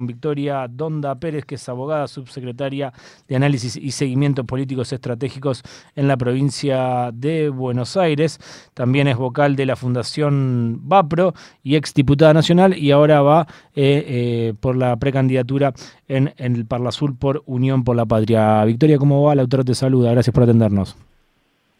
Victoria Donda Pérez, que es abogada subsecretaria de Análisis y Seguimiento Políticos Estratégicos en la provincia de Buenos Aires. También es vocal de la Fundación VAPRO y exdiputada nacional y ahora va eh, eh, por la precandidatura en, el Parla Sur por Unión por la Patria. Victoria, ¿cómo va? La autora te saluda. Gracias por atendernos.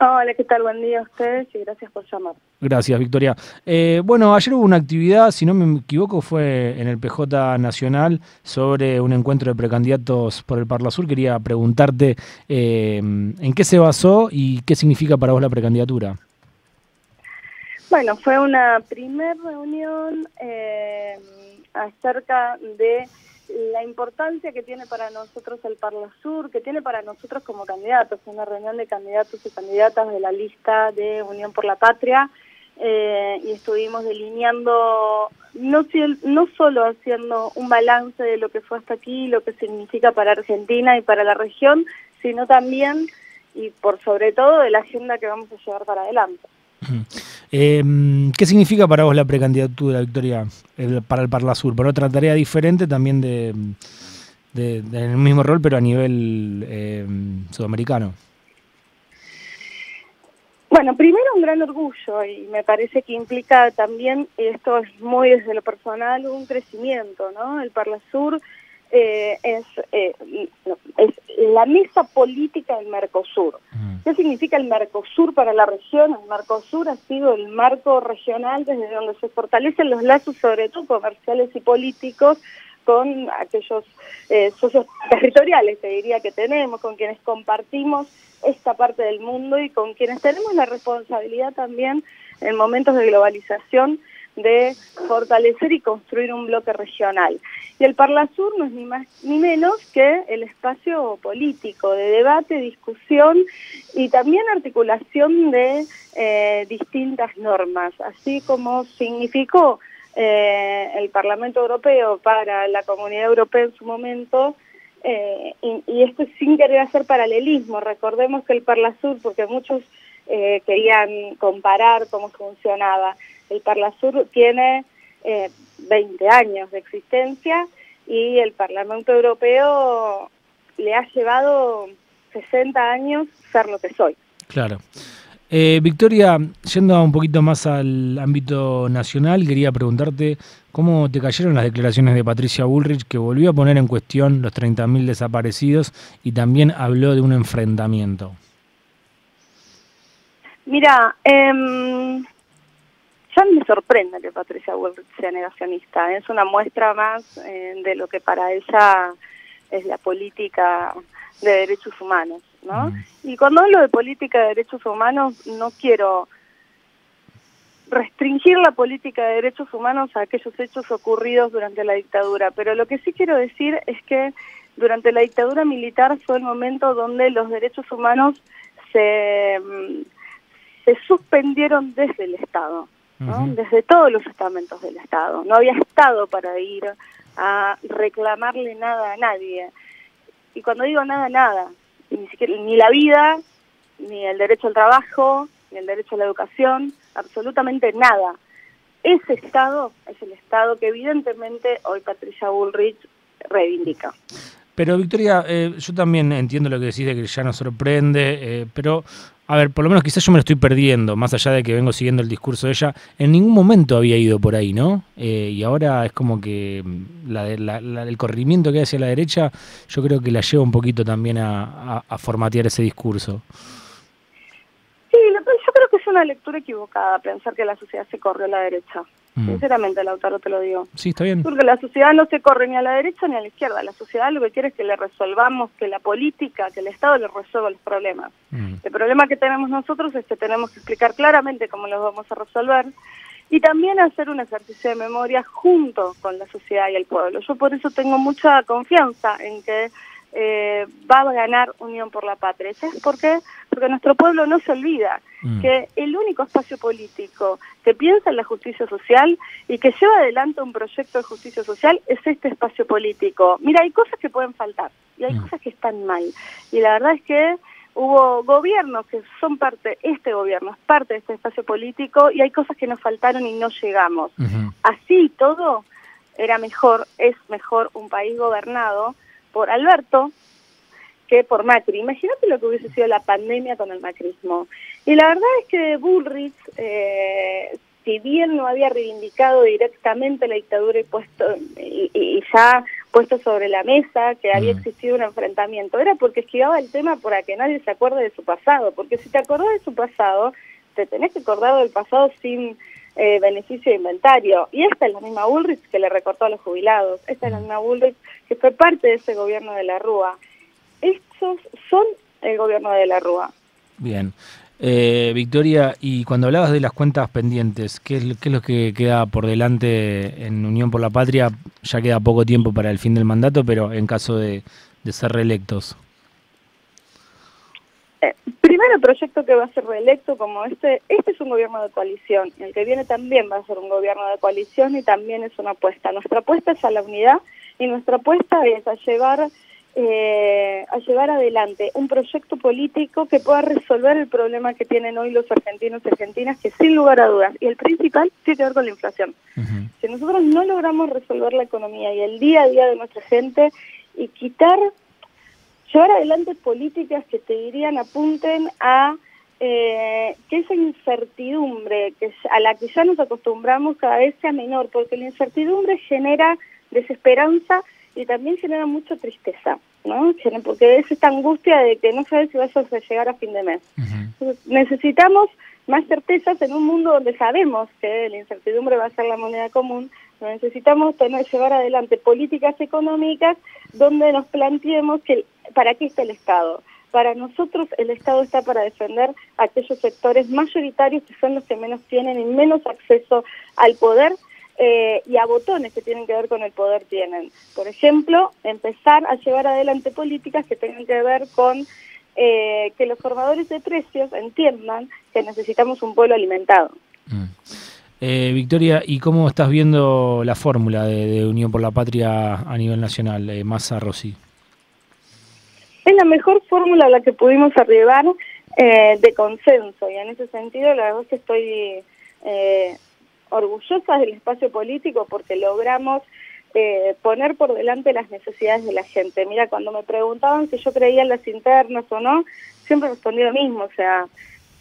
Hola, ¿qué tal? Buen día a ustedes y gracias por llamar. Gracias, Victoria. Eh, bueno, ayer hubo una actividad, si no me equivoco, fue en el PJ Nacional sobre un encuentro de precandidatos por el Parla Sur. Quería preguntarte eh, en qué se basó y qué significa para vos la precandidatura. Bueno, fue una primer reunión eh, acerca de la importancia que tiene para nosotros el Parla Sur, que tiene para nosotros como candidatos, una reunión de candidatos y candidatas de la lista de Unión por la Patria, eh, y estuvimos delineando, no, no solo haciendo un balance de lo que fue hasta aquí, lo que significa para Argentina y para la región, sino también, y por sobre todo, de la agenda que vamos a llevar para adelante. Eh, ¿Qué significa para vos la precandidatura, Victoria, para el Parla Sur? Por otra tarea diferente también de, del mismo rol, pero a nivel eh, sudamericano. Bueno, primero un gran orgullo y me parece que implica también, y esto es muy desde lo personal, un crecimiento, ¿no? El Parla Sur eh, es, eh, es la mesa política del Mercosur. Mm. ¿Qué significa el Mercosur para la región? El Mercosur ha sido el marco regional desde donde se fortalecen los lazos, sobre todo comerciales y políticos, con aquellos eh, socios territoriales, te diría, que tenemos, con quienes compartimos esta parte del mundo y con quienes tenemos la responsabilidad también en momentos de globalización de fortalecer y construir un bloque regional. Y el Parla Sur no es ni más ni menos que el espacio político de debate, discusión y también articulación de eh, distintas normas, así como significó eh, el Parlamento Europeo para la Comunidad Europea en su momento, eh, y, y, esto sin querer hacer paralelismo, recordemos que el Parla Sur, porque muchos querían comparar cómo funcionaba, el Parla Sur tiene eh, 20 años de existencia y el Parlamento Europeo le ha llevado 60 años ser lo que soy. Claro. Eh, Victoria, yendo un poquito más al ámbito nacional, quería preguntarte cómo te cayeron las declaraciones de Patricia Bullrich, que volvió a poner en cuestión los 30.000 desaparecidos y también habló de un enfrentamiento. Mira, eh, ya me sorprende que Patricia Bullrich sea negacionista. Es una muestra más eh, de lo que para ella es la política de derechos humanos, ¿no? Y cuando hablo de política de derechos humanos, no quiero restringir la política de derechos humanos a aquellos hechos ocurridos durante la dictadura, pero lo que sí quiero decir es que durante la dictadura militar fue el momento donde los derechos humanos se, mm, se suspendieron desde el Estado desde todos los estamentos del Estado. No había Estado para ir a reclamarle nada a nadie. Y cuando digo nada, nada, ni, siquiera, ni la vida, ni el derecho al trabajo, ni el derecho a la educación, absolutamente nada. Ese Estado es el Estado que evidentemente hoy Patricia Bullrich reivindica. Pero Victoria, eh, yo también entiendo lo que decís de que ya nos sorprende, eh, pero a ver, por lo menos quizás yo me lo estoy perdiendo, más allá de que vengo siguiendo el discurso de ella, en ningún momento había ido por ahí, ¿no? Eh, y ahora es como que mm, la, el corrimiento que hay hacia la derecha, yo creo que la lleva un poquito también a, a formatear ese discurso. Sí, yo creo que es una lectura equivocada pensar que la sociedad se corre a la derecha. Mm. Sinceramente, Lautaro, te lo digo. Sí, está bien. Porque la sociedad no se corre ni a la derecha ni a la izquierda. La sociedad lo que quiere es que le resolvamos, que la política, que el Estado le resuelva los problemas. Mm. El problema que tenemos nosotros es que tenemos que explicar claramente cómo los vamos a resolver y también hacer un ejercicio de memoria junto con la sociedad y el pueblo. Yo por eso tengo mucha confianza en que eh, va a ganar Unión por la Patria. ¿Sabes por qué? Porque nuestro pueblo no se olvida mm. que el único espacio político que piensa en la justicia social y que lleva adelante un proyecto de justicia social es este espacio político. Mira, hay cosas que pueden faltar y hay mm. cosas que están mal. Y la verdad es que hubo gobiernos que son parte, este gobierno es parte de este espacio político y hay cosas que nos faltaron y no llegamos. Así todo, era mejor, es mejor un país gobernado por Alberto que por Macri. Imagínate lo que hubiese sido la pandemia con el macrismo. Y la verdad es que Bullrich, eh, si bien no había reivindicado directamente la dictadura y, puesto, y, ya puesto sobre la mesa que había mm. existido un enfrentamiento, era porque esquivaba el tema para que nadie se acuerde de su pasado, porque si te acordás de su pasado, te tenés que acordar del pasado sin eh, beneficio de inventario. Y esta es la misma Bullrich que le recortó a los jubilados, esta es la mm. misma Bullrich que fue parte de ese gobierno de la Rúa. Estos son el gobierno de la Rúa. Bien. Eh, Victoria, y cuando hablabas de las cuentas pendientes, ¿qué es, ¿qué es, lo que queda por delante en Unión por la Patria? Ya queda poco tiempo para el fin del mandato, pero en caso de, ser reelectos. Eh, primero, el proyecto que va a ser reelecto como este, este es un gobierno de coalición, el que viene también va a ser un gobierno de coalición y también es una apuesta. Nuestra apuesta es a la unidad y nuestra apuesta es a llevar eh, a llevar adelante un proyecto político que pueda resolver el problema que tienen hoy los argentinos y argentinas, que sin lugar a dudas, y el principal tiene que ver con la inflación. Si nosotros no logramos resolver la economía y el día a día de nuestra gente y quitar, llevar adelante políticas que te dirían apunten a eh, que esa incertidumbre que a la que ya nos acostumbramos cada vez sea menor, porque la incertidumbre genera desesperanza y también genera mucha tristeza, ¿no? Porque es esta angustia de que no sabes si vas a llegar a fin de mes. necesitamos más certezas en un mundo donde sabemos que la incertidumbre va a ser la moneda común, necesitamos tener, llevar adelante políticas económicas donde nos planteemos que para qué está el Estado. Para nosotros el Estado está para defender aquellos sectores mayoritarios que son los que menos tienen y menos acceso al poder eh, y a botones que tienen que ver con el poder tienen. Por ejemplo, empezar a llevar adelante políticas que tengan que ver con eh, que los formadores de precios entiendan que necesitamos un pueblo alimentado. Mm. Eh, Victoria, ¿y cómo estás viendo la fórmula de, Unión por la Patria a nivel nacional, eh, Massa Rossi? Es la mejor fórmula a la que pudimos arribar de consenso y en ese sentido la verdad es que estoy orgullosas del espacio político porque logramos eh, poner por delante las necesidades de la gente. Mira, cuando me preguntaban si yo creía en las internas o no, siempre respondí lo mismo, o sea,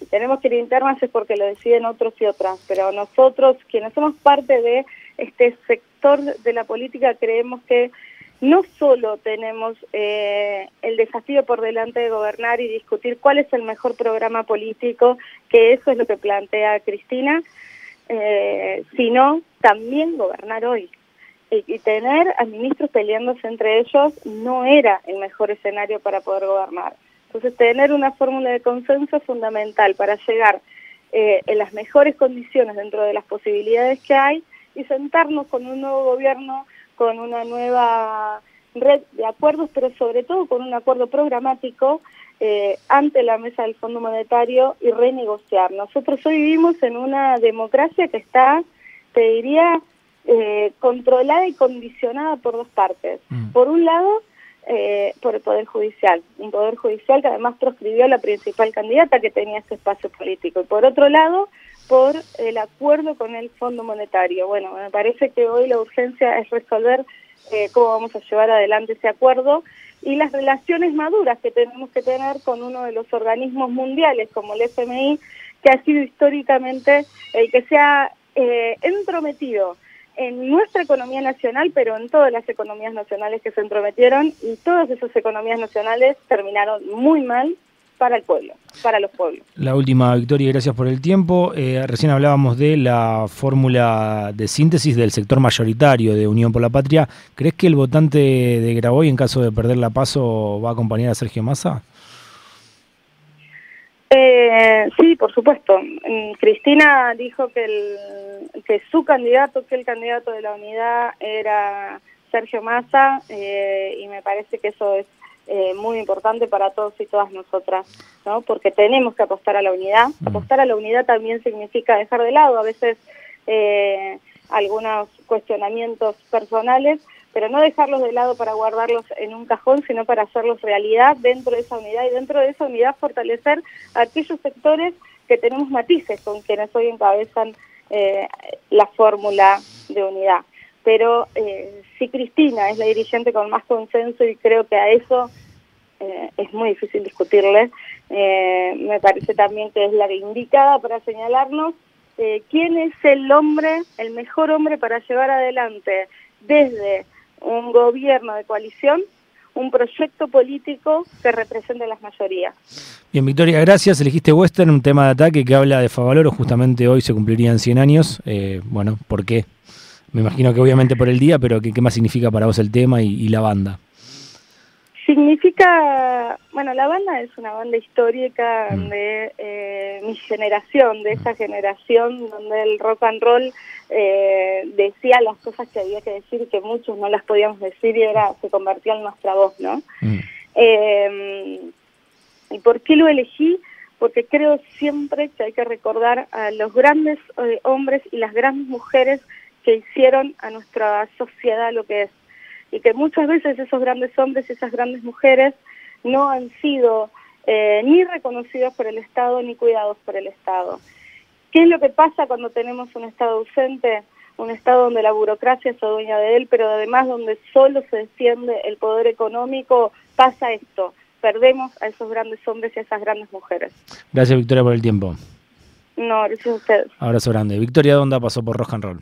tenemos que ir internas es porque lo deciden otros y otras, pero nosotros, quienes somos parte de este sector de la política, creemos que no solo tenemos eh, el desafío por delante de gobernar y discutir cuál es el mejor programa político, que eso es lo que plantea Cristina, eh, sino también gobernar hoy. Y, tener a ministros peleándose entre ellos no era el mejor escenario para poder gobernar. Entonces, tener una fórmula de consenso es fundamental para llegar eh, en las mejores condiciones dentro de las posibilidades que hay y sentarnos con un nuevo gobierno, con una nueva red de acuerdos, pero sobre todo con un acuerdo programático eh, ante la mesa del Fondo Monetario y renegociar. Nosotros hoy vivimos en una democracia que está, te diría, eh, controlada y condicionada por dos partes. Mm. Por un lado, eh, por el Poder Judicial, un Poder Judicial que además proscribió la principal candidata que tenía este espacio político. Y por otro lado, por el acuerdo con el Fondo Monetario. Bueno, me parece que hoy la urgencia es resolver cómo vamos a llevar adelante ese acuerdo y las relaciones maduras que tenemos que tener con uno de los organismos mundiales como el FMI, que ha sido históricamente el que se ha eh, entrometido en nuestra economía nacional, pero en todas las economías nacionales que se entrometieron y todas esas economías nacionales terminaron muy mal para el pueblo, para los pueblos. La última, Victoria, gracias por el tiempo. Eh, recién hablábamos de la fórmula de síntesis del sector mayoritario de Unión por la Patria. ¿Crees que el votante de Graboy, en caso de perder la paso, va a acompañar a Sergio Massa? Eh, sí, por supuesto. Mm, Cristina dijo que, el, que su candidato, que el candidato de la unidad era Sergio Massa, eh, y me parece que eso es eh, muy importante para todos y todas nosotras, ¿no? Porque tenemos que apostar a la unidad. Mm. Apostar a la unidad también significa dejar de lado a veces eh, algunos cuestionamientos personales, pero no dejarlos de lado para guardarlos en un cajón, sino para hacerlos realidad dentro de esa unidad y dentro de esa unidad fortalecer aquellos sectores que tenemos matices con quienes hoy encabezan eh, la fórmula de unidad pero eh, sí Cristina es la dirigente con más consenso y creo que a eso eh, es muy difícil discutirle. Eh, me parece también que es la indicada para señalarnos quién es el hombre, el mejor hombre para llevar adelante desde un gobierno de coalición un proyecto político que represente las mayorías. Bien, Victoria, gracias. Elegiste Western, un tema de ataque que habla de Favaloro. Justamente hoy se cumplirían 100 años. bueno, ¿por qué? Me imagino que obviamente por el día, pero ¿qué, qué más significa para vos el tema y, la banda? Significa, bueno, la banda es una banda histórica mm. de eh, mi generación, de esa generación donde el rock and roll eh, decía las cosas que había que decir que muchos no las podíamos decir y era se convertía en nuestra voz, ¿no? Mm. Eh, ¿Y por qué lo elegí? Porque creo siempre que hay que recordar a los grandes hombres y las grandes mujeres que hicieron a nuestra sociedad lo que es. Y que muchas veces esos grandes hombres y esas grandes mujeres no han sido eh, ni reconocidos por el Estado ni cuidados por el Estado. ¿Qué es lo que pasa cuando tenemos un Estado ausente? Un Estado donde la burocracia se dueña de él, pero además donde solo se defiende el poder económico, pasa esto. Perdemos a esos grandes hombres y a esas grandes mujeres. Gracias, Victoria, por el tiempo. No, gracias a ustedes. Abrazo grande. Victoria Donda pasó por Rock and Roll.